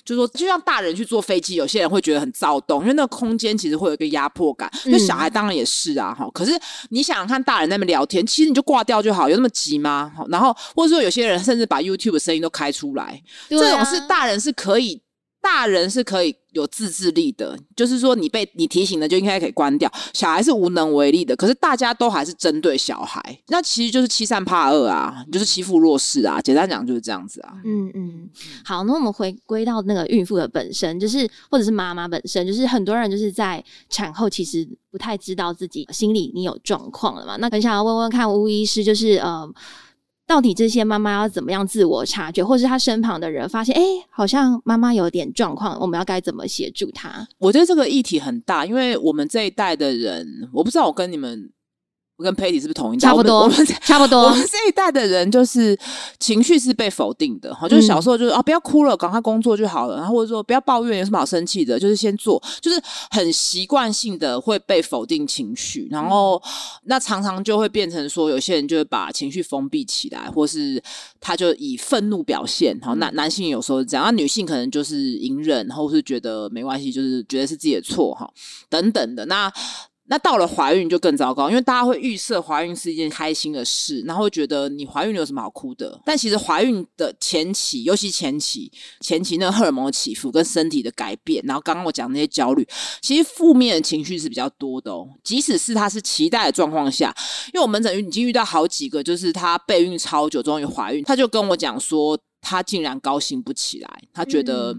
就说，就像大人去坐飞机，有些人会觉得很躁动，因为那个空间其实会有一个压迫感。那小孩当然也是啊，哈。可是你想想看，大人在那边聊天，其实你就挂掉就好，有那么急吗？然后或者说有些人甚至把 YouTube 的声音都开出来，这种是大人是可以。大人是可以有自制力的，就是说你被你提醒了就应该可以关掉。小孩是无能为力的，可是大家都还是针对小孩，那其实就是欺善怕恶啊，就是欺负弱势啊。简单讲就是这样子啊。嗯嗯，好，那我们回归到那个孕妇的本身，就是或者是妈妈本身，就是很多人就是在产后其实不太知道自己心里你有状况了嘛。那很想要问问看巫医师，就是呃。到底这些妈妈要怎么样自我察觉，或是她身旁的人发现，哎，好像妈妈有点状况，我们要该怎么协助她？我觉得这个议题很大，因为我们这一代的人，我不知道我跟你们。跟 Patty 是不是同一代？差不多，我们差不多。我们这一代的人就是情绪是被否定的，哈，就是小时候就是啊，不要哭了，赶快工作就好了，然后或者说不要抱怨，有什么好生气的？就是先做，就是很习惯性的会被否定情绪，然后那常常就会变成说，有些人就会把情绪封闭起来，或是他就以愤怒表现。好，男男性有时候是这样，那女性可能就是隐忍，或是觉得没关系，就是觉得是自己的错，哈，等等的那。那到了怀孕就更糟糕，因为大家会预设怀孕是一件开心的事，然后会觉得你怀孕有什么好哭的？但其实怀孕的前期，尤其前期，前期那个荷尔蒙的起伏跟身体的改变，然后刚刚我讲那些焦虑，其实负面的情绪是比较多的哦。即使是她是期待的状况下，因为我门诊已经遇到好几个，就是她备孕超久，终于怀孕，她就跟我讲说，她竟然高兴不起来，她觉得。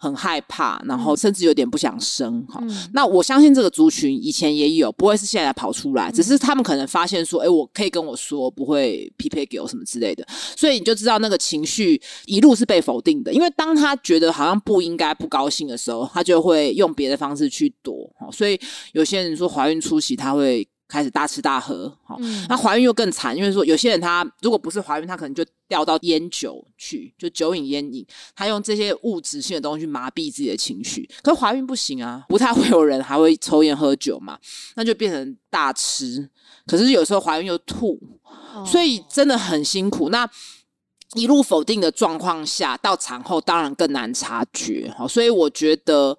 很害怕，然后甚至有点不想生哈。嗯、那我相信这个族群以前也有，不会是现在跑出来，嗯、只是他们可能发现说，哎，我可以跟我说，不会匹配给我什么之类的，所以你就知道那个情绪一路是被否定的。因为当他觉得好像不应该不高兴的时候，他就会用别的方式去躲。所以有些人说怀孕初期他会。开始大吃大喝，好，嗯、那怀孕又更惨，因为说有些人他如果不是怀孕，他可能就掉到烟酒去，就酒瘾烟瘾，他用这些物质性的东西去麻痹自己的情绪。可是怀孕不行啊，不太会有人还会抽烟喝酒嘛，那就变成大吃。可是有时候怀孕又吐，哦、所以真的很辛苦。那一路否定的状况下，到产后当然更难察觉。好，所以我觉得。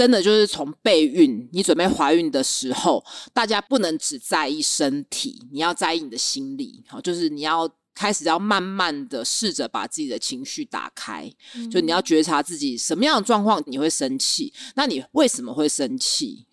真的就是从备孕，你准备怀孕的时候，大家不能只在意身体，你要在意你的心理。好，就是你要开始要慢慢的试着把自己的情绪打开，嗯、就你要觉察自己什么样的状况你会生气，那你为什么会生气？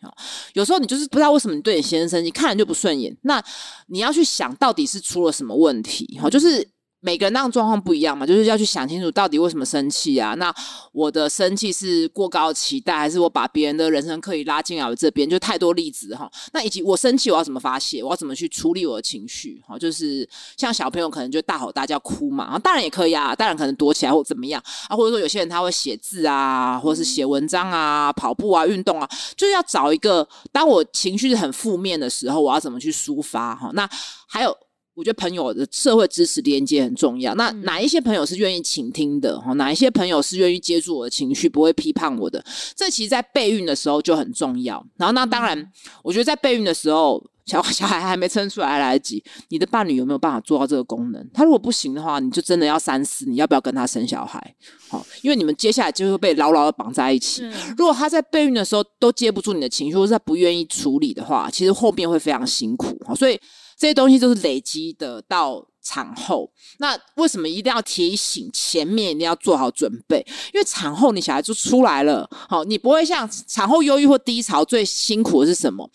有时候你就是不知道为什么你对你先生生气，看人就不顺眼，那你要去想到底是出了什么问题？哈，就是。每个人那种状况不一样嘛，就是要去想清楚到底为什么生气啊？那我的生气是过高的期待，还是我把别人的人生刻意拉进来我这边？就太多例子哈。那以及我生气我要怎么发泄？我要怎么去处理我的情绪？哈，就是像小朋友可能就大吼大叫哭嘛，啊，大人也可以啊，大人可能躲起来或怎么样啊，或者说有些人他会写字啊，或者是写文章啊，跑步啊，运动啊，就是要找一个当我情绪是很负面的时候，我要怎么去抒发？哈，那还有。我觉得朋友的社会支持连接很重要。那哪一些朋友是愿意倾听的？哈，哪一些朋友是愿意接住我的情绪，不会批判我的？这其实，在备孕的时候就很重要。然后，那当然，我觉得在备孕的时候，小小孩还没生出来来得及，你的伴侣有没有办法做到这个功能？他如果不行的话，你就真的要三思，你要不要跟他生小孩？好，因为你们接下来就会被牢牢的绑在一起。如果他在备孕的时候都接不住你的情绪，或者他不愿意处理的话，其实后面会非常辛苦。好，所以。这些东西都是累积的到产后，那为什么一定要提醒前面一定要做好准备？因为产后你小孩就出来了，好，你不会像产后忧郁或低潮最辛苦的是什么？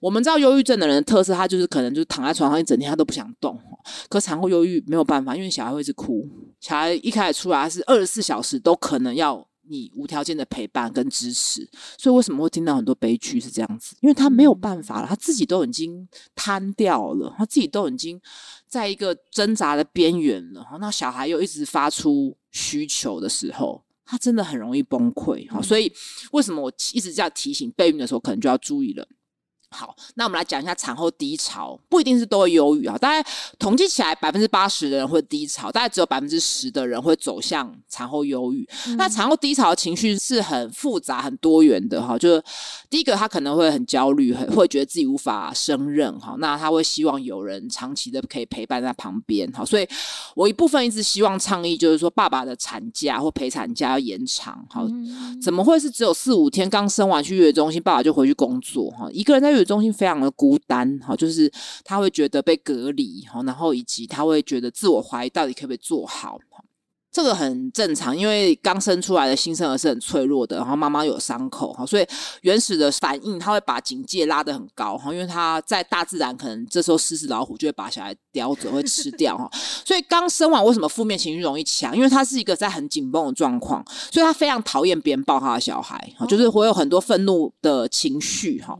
我们知道忧郁症的人的特色，他就是可能就是躺在床上一整天他都不想动，可产后忧郁没有办法，因为小孩会一直哭，小孩一开始出来是二十四小时都可能要。你无条件的陪伴跟支持，所以为什么会听到很多悲剧是这样子？因为他没有办法了，他自己都已经瘫掉了，他自己都已经在一个挣扎的边缘了。那小孩又一直发出需求的时候，他真的很容易崩溃。好，所以为什么我一直在提醒备孕的时候，可能就要注意了。好，那我们来讲一下产后低潮，不一定是都会忧郁啊。大概统计起来，百分之八十的人会低潮，大概只有百分之十的人会走向产后忧郁。嗯、那产后低潮的情绪是很复杂、很多元的哈。就是第一个，他可能会很焦虑，很会觉得自己无法胜任哈。那他会希望有人长期的可以陪伴在旁边哈。所以我一部分一直希望倡议，就是说爸爸的产假或陪产假要延长哈。嗯、怎么会是只有四五天？刚生完去月子中心，爸爸就回去工作哈？一个人在。中心非常的孤单，哈，就是他会觉得被隔离，哈，然后以及他会觉得自我怀疑，到底可不可以做好。这个很正常，因为刚生出来的新生儿是很脆弱的，然后妈妈有伤口哈，所以原始的反应他会把警戒拉得很高哈，因为他在大自然可能这时候狮子老虎就会把小孩叼走，会吃掉哈，所以刚生完为什么负面情绪容易强？因为他是一个在很紧绷的状况，所以他非常讨厌别人抱他的小孩哈，就是会有很多愤怒的情绪哈。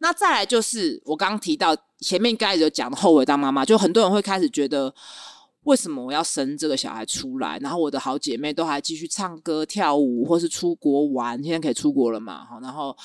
那再来就是我刚刚提到前面刚才有讲的后悔当妈妈，就很多人会开始觉得。为什么我要生这个小孩出来？然后我的好姐妹都还继续唱歌跳舞，或是出国玩，现在可以出国了嘛？哈，然后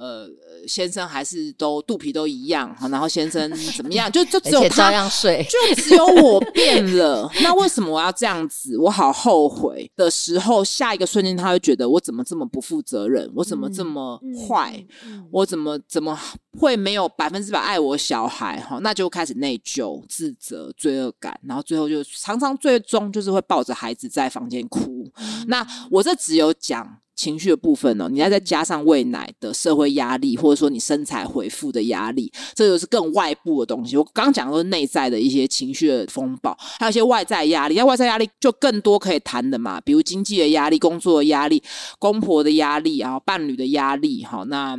呃，先生还是都肚皮都一样，哈，然后先生怎么样？就就 只有他，照样睡，就只有我变了。那为什么我要这样子？我好后悔的时候，下一个瞬间他会觉得我怎么这么不负责任？我怎么这么坏？我怎么怎么会没有百分之百爱我小孩？哈，那就开始内疚、自责、罪恶感，然后最后就。常常最终就是会抱着孩子在房间哭。嗯、那我这只有讲情绪的部分哦，你要再加上喂奶的社会压力，或者说你身材回复的压力，这就是更外部的东西。我刚刚讲的都是内在的一些情绪的风暴，还有一些外在压力。那外在压力就更多可以谈的嘛，比如经济的压力、工作的压力、公婆的压力，然后伴侣的压力。好，那。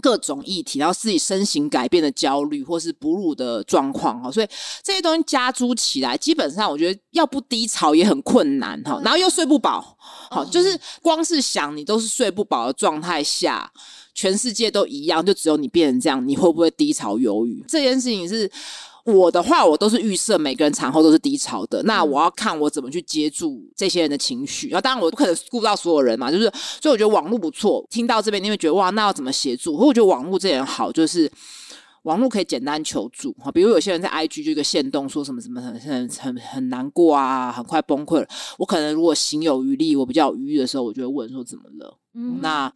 各种议题，然后自己身形改变的焦虑，或是哺乳的状况哈，所以这些东西加诸起来，基本上我觉得要不低潮也很困难哈。然后又睡不饱，好，就是光是想你都是睡不饱的状态下，全世界都一样，就只有你变成这样，你会不会低潮、忧郁？这件事情是。我的话，我都是预设每个人产后都是低潮的。那我要看我怎么去接住这些人的情绪。然后当然我不可能顾不到所有人嘛，就是所以我觉得网络不错。听到这边你会觉得哇，那要怎么协助？我觉得网络这点好，就是网络可以简单求助。哈，比如有些人在 IG 就一个限动说什么什么很很很很难过啊，很快崩溃了。我可能如果行有余力，我比较有余裕的时候，我就会问说怎么了？嗯，那。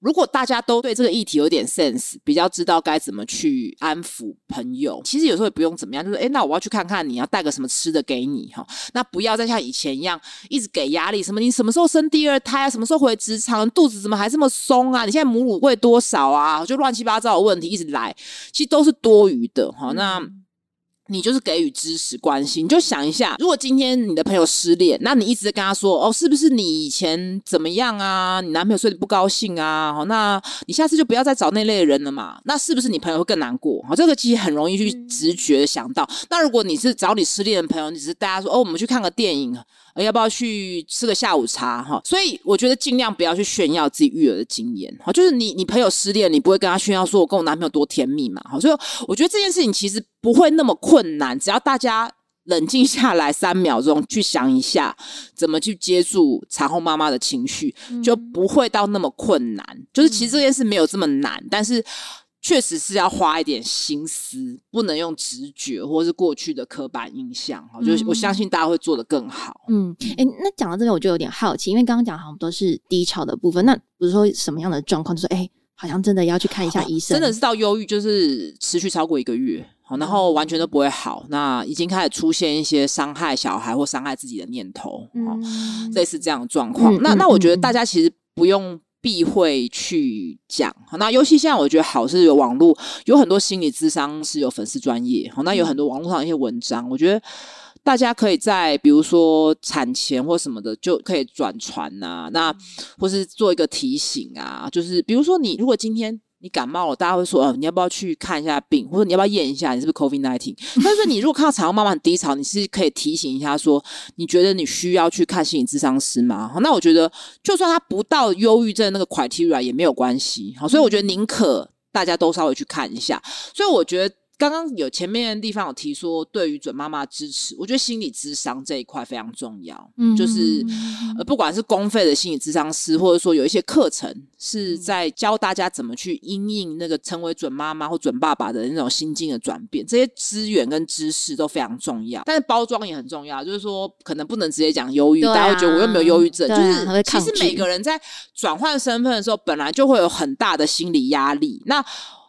如果大家都对这个议题有点 sense，比较知道该怎么去安抚朋友，其实有时候也不用怎么样，就是诶，那我要去看看你要带个什么吃的给你哈，那不要再像以前一样一直给压力，什么你什么时候生第二胎啊，什么时候回职场，肚子怎么还这么松啊？你现在母乳喂多少啊？就乱七八糟的问题一直来，其实都是多余的哈。那你就是给予支持关心。你就想一下，如果今天你的朋友失恋，那你一直跟他说：“哦，是不是你以前怎么样啊？你男朋友说你不高兴啊？好，那你下次就不要再找那类的人了嘛。”那是不是你朋友会更难过？好，这个其实很容易去直觉想到。那如果你是找你失恋的朋友，你只是大家说：“哦，我们去看个电影。”要不要去吃个下午茶哈？所以我觉得尽量不要去炫耀自己育儿的经验哈。就是你你朋友失恋，你不会跟他炫耀说我跟我男朋友多甜蜜嘛？好，所以我觉得这件事情其实不会那么困难，只要大家冷静下来三秒钟去想一下怎么去接住产后妈妈的情绪，就不会到那么困难。就是其实这件事没有这么难，但是。确实是要花一点心思，不能用直觉或是过去的刻板印象哈。就是我相信大家会做得更好。嗯，哎、欸，那讲到这边我就有点好奇，因为刚刚讲好像都是低潮的部分，那比如说什么样的状况，就是哎、欸，好像真的要去看一下医生，哦、真的是到忧郁，就是持续超过一个月，好，然后完全都不会好，那已经开始出现一些伤害小孩或伤害自己的念头，嗯，类似这样的状况。嗯、那那我觉得大家其实不用。避讳去讲，那尤其现在我觉得好是有网络，有很多心理咨商是有粉丝专业，好，那有很多网络上一些文章，我觉得大家可以在比如说产前或什么的就可以转传呐，那或是做一个提醒啊，就是比如说你如果今天。你感冒了，大家会说：“哦，你要不要去看一下病，或者你要不要验一下你是不是 COVID nineteen？但是你如果看到产后妈妈很低潮，你是可以提醒一下说：“你觉得你需要去看心理咨商师吗？”，那我觉得就算他不到忧郁症那个 criteria 也没有关系。好，所以我觉得宁可大家都稍微去看一下。所以我觉得。刚刚有前面的地方有提说，对于准妈妈支持，我觉得心理智商这一块非常重要。嗯，就是呃，不管是公费的心理智商师，或者说有一些课程是在教大家怎么去因应那个成为准妈妈或准爸爸的那种心境的转变，这些资源跟知识都非常重要。但是包装也很重要，就是说可能不能直接讲忧郁，啊、大家会觉得我又没有忧郁症。啊、就是其实每个人在转换身份的时候，本来就会有很大的心理压力。那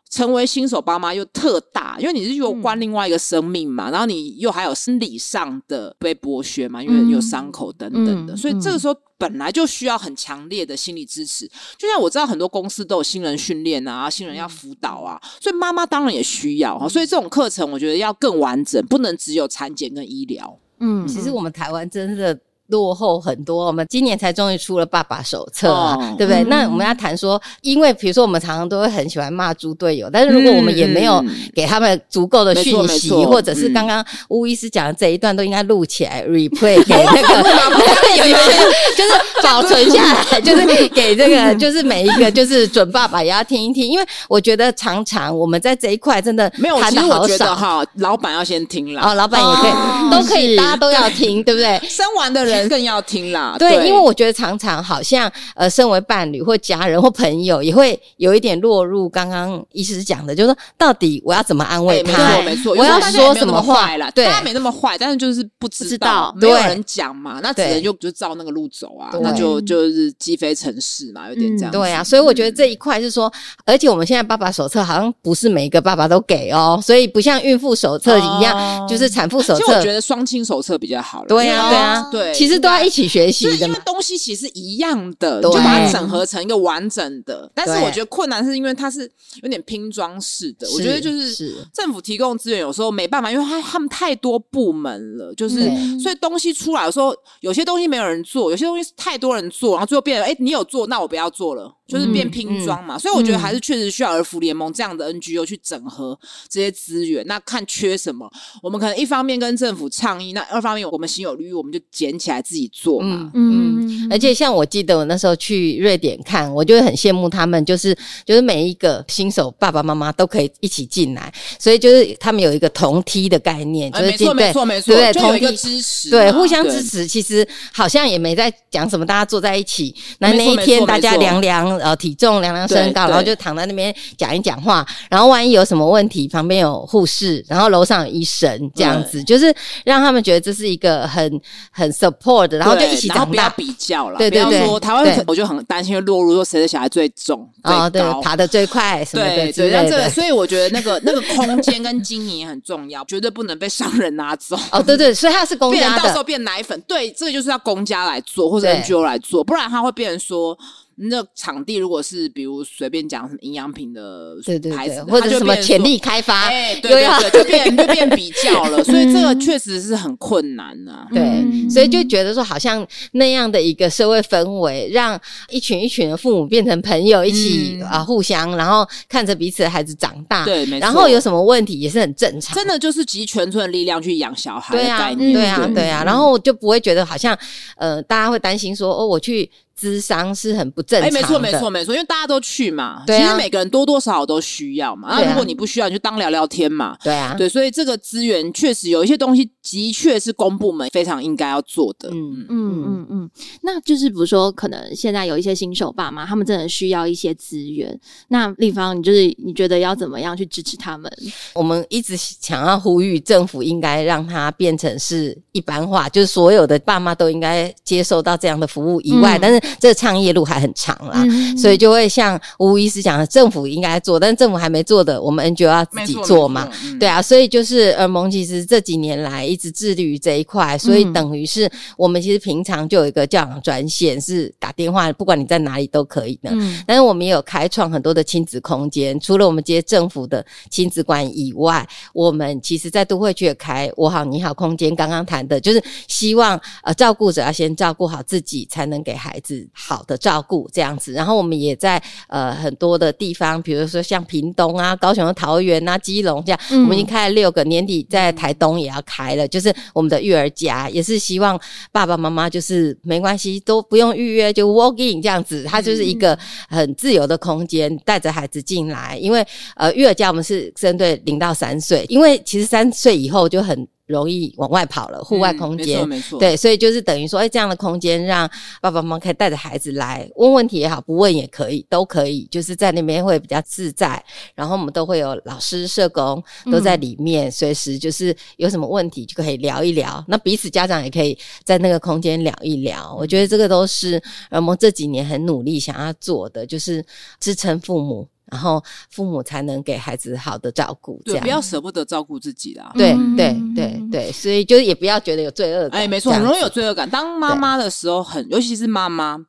成为新手爸妈又特大，因为你是又关另外一个生命嘛，嗯、然后你又还有生理上的被剥削嘛，因为有伤口等等的，嗯、所以这个时候本来就需要很强烈的心理支持。就像我知道很多公司都有新人训练啊，新人要辅导啊，所以妈妈当然也需要哈。所以这种课程我觉得要更完整，不能只有产检跟医疗。嗯，其实我们台湾真的。落后很多，我们今年才终于出了爸爸手册啊，哦、对不对？嗯、那我们要谈说，因为比如说我们常常都会很喜欢骂猪队友，但是如果我们也没有给他们足够的讯息，嗯、或者是刚刚巫医师讲的这一段都应该录起来、嗯、replay 给那个 有有 就是保存下来，就是给这个就是每一个就是准爸爸也要听一听，因为我觉得常常我们在这一块真的没有谈的好少哈，老板要先听了哦，老板也可以、哦、都可以，大家都要听，对不对？生完的人。更要听啦，对，对因为我觉得常常好像呃，身为伴侣或家人或朋友，也会有一点落入刚刚医师讲的，就是说到底我要怎么安慰他？欸、没错，没错，我要说什么话啦？对，他没那么坏，但是就是不知道，没有人讲嘛，那只能就就照那个路走啊，对那就就是积非成是嘛，有点这样、嗯。对啊，所以我觉得这一块是说，而且我们现在爸爸手册好像不是每一个爸爸都给哦，所以不像孕妇手册一样，哦、就是产妇手册。其实我觉得双亲手册比较好了。对啊，对啊，对，其实都要一起学习的，因为东西其实一样的，对就把它整合成一个完整的。但是我觉得困难是因为它是有点拼装式的。我觉得就是政府提供资源有时候没办法，因为他他们太多部门了，就是所以东西出来的时候，有些东西没有人做，有些东西太多人做，然后最后变成哎，你有做，那我不要做了。就是变拼装嘛，嗯嗯、所以我觉得还是确实需要儿福联盟这样的 NGO 去整合这些资源。那看缺什么，我们可能一方面跟政府倡议，那二方面我们心有余，我们就捡起来自己做嘛。嗯，嗯而且像我记得我那时候去瑞典看，我就会很羡慕他们，就是就是每一个新手爸爸妈妈都可以一起进来，所以就是他们有一个同梯的概念，就是、欸、没错没错没错，对，同一个支持，对，互相支持。其实好像也没在讲什么，大家坐在一起，那那一天大家量量。呃，体重量量身高，然后就躺在那边讲一讲话，然后万一有什么问题，旁边有护士，然后楼上有医生，这样子，就是让他们觉得这是一个很很 support 的，然后就一起长大，不要比较了，对对对。台湾我就很担心会落入说谁的小孩最重，哦，对，爬得最快什么的，对对对。所以我觉得那个那个空间跟经营也很重要，绝对不能被商人拿走。哦，对对，所以它是公家的，到时候变奶粉，对，这个就是要公家来做或者 NGO 来做，不然他会变成说。那场地如果是比如随便讲什么营养品的对对对，牌子，或者什么潜力开发，哎，对对对，就变 就变比较了，所以这个确实是很困难啊。对，所以就觉得说，好像那样的一个社会氛围，让一群一群的父母变成朋友，一起啊互相，然后看着彼此的孩子长大，对，没错。然后有什么问题也是很正常，真的就是集全村的力量去养小孩的概念，对啊，对啊，然后就不会觉得好像呃，大家会担心说，哦，我去。咨商是很不正常的，哎，没错没错没错，因为大家都去嘛，对啊，其实每个人多多少少都需要嘛。那如果你不需要，你就当聊聊天嘛。对啊，对，所以这个资源确实有一些东西，的确是公部门非常应该要做的。嗯嗯嗯嗯，那就是比如说，可能现在有一些新手爸妈，他们真的需要一些资源。那立方，你就是你觉得要怎么样去支持他们？我们一直想要呼吁政府应该让它变成是一般化，就是所有的爸妈都应该接受到这样的服务以外，嗯、但是这个倡议路还很长啦，嗯、所以就会像吴医师讲的，政府应该做，但是政府还没做的，我们 NGO 要自己做嘛，嗯、对啊，所以就是呃，蒙其实这几年来一直致力于这一块，所以等于是我们其实平常就有一个教养专线，是打电话，不管你在哪里都可以的。嗯、但是我们也有开创很多的亲子空间，除了我们接政府的亲子馆以外，我们其实在都会区也开我好你好空间。刚刚谈的就是希望呃照顾者要先照顾好自己，才能给孩子好。的照顾这样子，然后我们也在呃很多的地方，比如说像屏东啊、高雄的桃园啊、基隆这样，嗯、我们已经开了六个，年底在台东也要开了，就是我们的育儿家，也是希望爸爸妈妈就是没关系，都不用预约，就 walk in 这样子，它就是一个很自由的空间，带着孩子进来，因为呃育儿家我们是针对零到三岁，因为其实三岁以后就很。容易往外跑了，户外空间，嗯、没错没错，对，所以就是等于说，哎，这样的空间让爸爸妈妈可以带着孩子来问问题也好，不问也可以，都可以，就是在那边会比较自在。然后我们都会有老师、社工都在里面，随、嗯、时就是有什么问题就可以聊一聊。那彼此家长也可以在那个空间聊一聊。我觉得这个都是我们这几年很努力想要做的，就是支撑父母。然后父母才能给孩子好的照顾，这样对，不要舍不得照顾自己啦。对对对对，所以就是也不要觉得有罪恶感。哎，没错，很容易有罪恶感。当妈妈的时候很，很尤其是妈妈，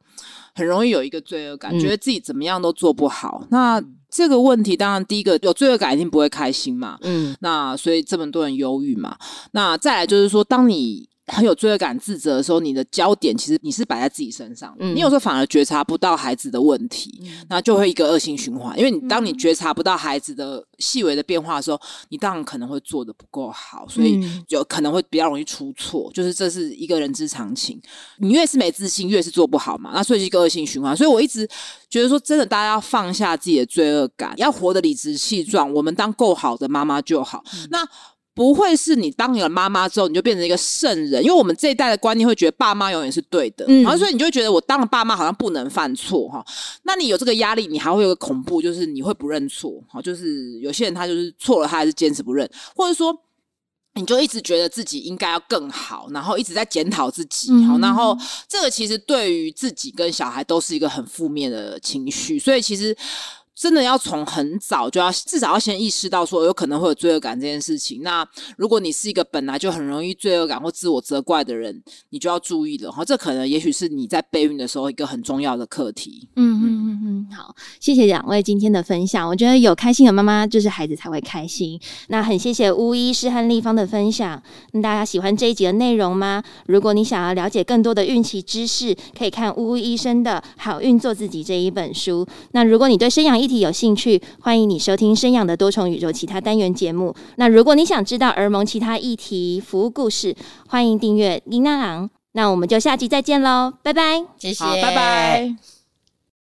很容易有一个罪恶感，嗯、觉得自己怎么样都做不好。那这个问题，当然第一个有罪恶感，一定不会开心嘛。嗯，那所以这么多人忧郁嘛。那再来就是说，当你。很有罪恶感、自责的时候，你的焦点其实你是摆在自己身上。嗯，你有时候反而觉察不到孩子的问题，嗯、那就会一个恶性循环。因为你当你觉察不到孩子的细微的变化的时候，你当然可能会做的不够好，所以就可能会比较容易出错。就是这是一个人之常情。你越是没自信，越是做不好嘛。那所以是一个恶性循环。所以我一直觉得说，真的，大家要放下自己的罪恶感，要活得理直气壮。我们当够好的妈妈就好。嗯、那。不会是你当你了妈妈之后，你就变成一个圣人，因为我们这一代的观念会觉得爸妈永远是对的，嗯，然后所以你就会觉得我当了爸妈好像不能犯错哈。那你有这个压力，你还会有个恐怖，就是你会不认错，哈，就是有些人他就是错了，他还是坚持不认，或者说你就一直觉得自己应该要更好，然后一直在检讨自己，好，然后这个其实对于自己跟小孩都是一个很负面的情绪，所以其实。真的要从很早就要至少要先意识到说有可能会有罪恶感这件事情。那如果你是一个本来就很容易罪恶感或自我责怪的人，你就要注意了哈。这可能也许是你在备孕的时候一个很重要的课题。嗯嗯嗯嗯，好，谢谢两位今天的分享。我觉得有开心的妈妈，就是孩子才会开心。那很谢谢巫医师和立方的分享。那大家喜欢这一集的内容吗？如果你想要了解更多的孕期知识，可以看巫医生的《好孕做自己》这一本书。那如果你对生养一题有兴趣，欢迎你收听生养的多重宇宙其他单元节目。那如果你想知道儿盟其他议题、服务故事，欢迎订阅林娜郎。那我们就下集再见喽，拜拜，谢谢，拜拜。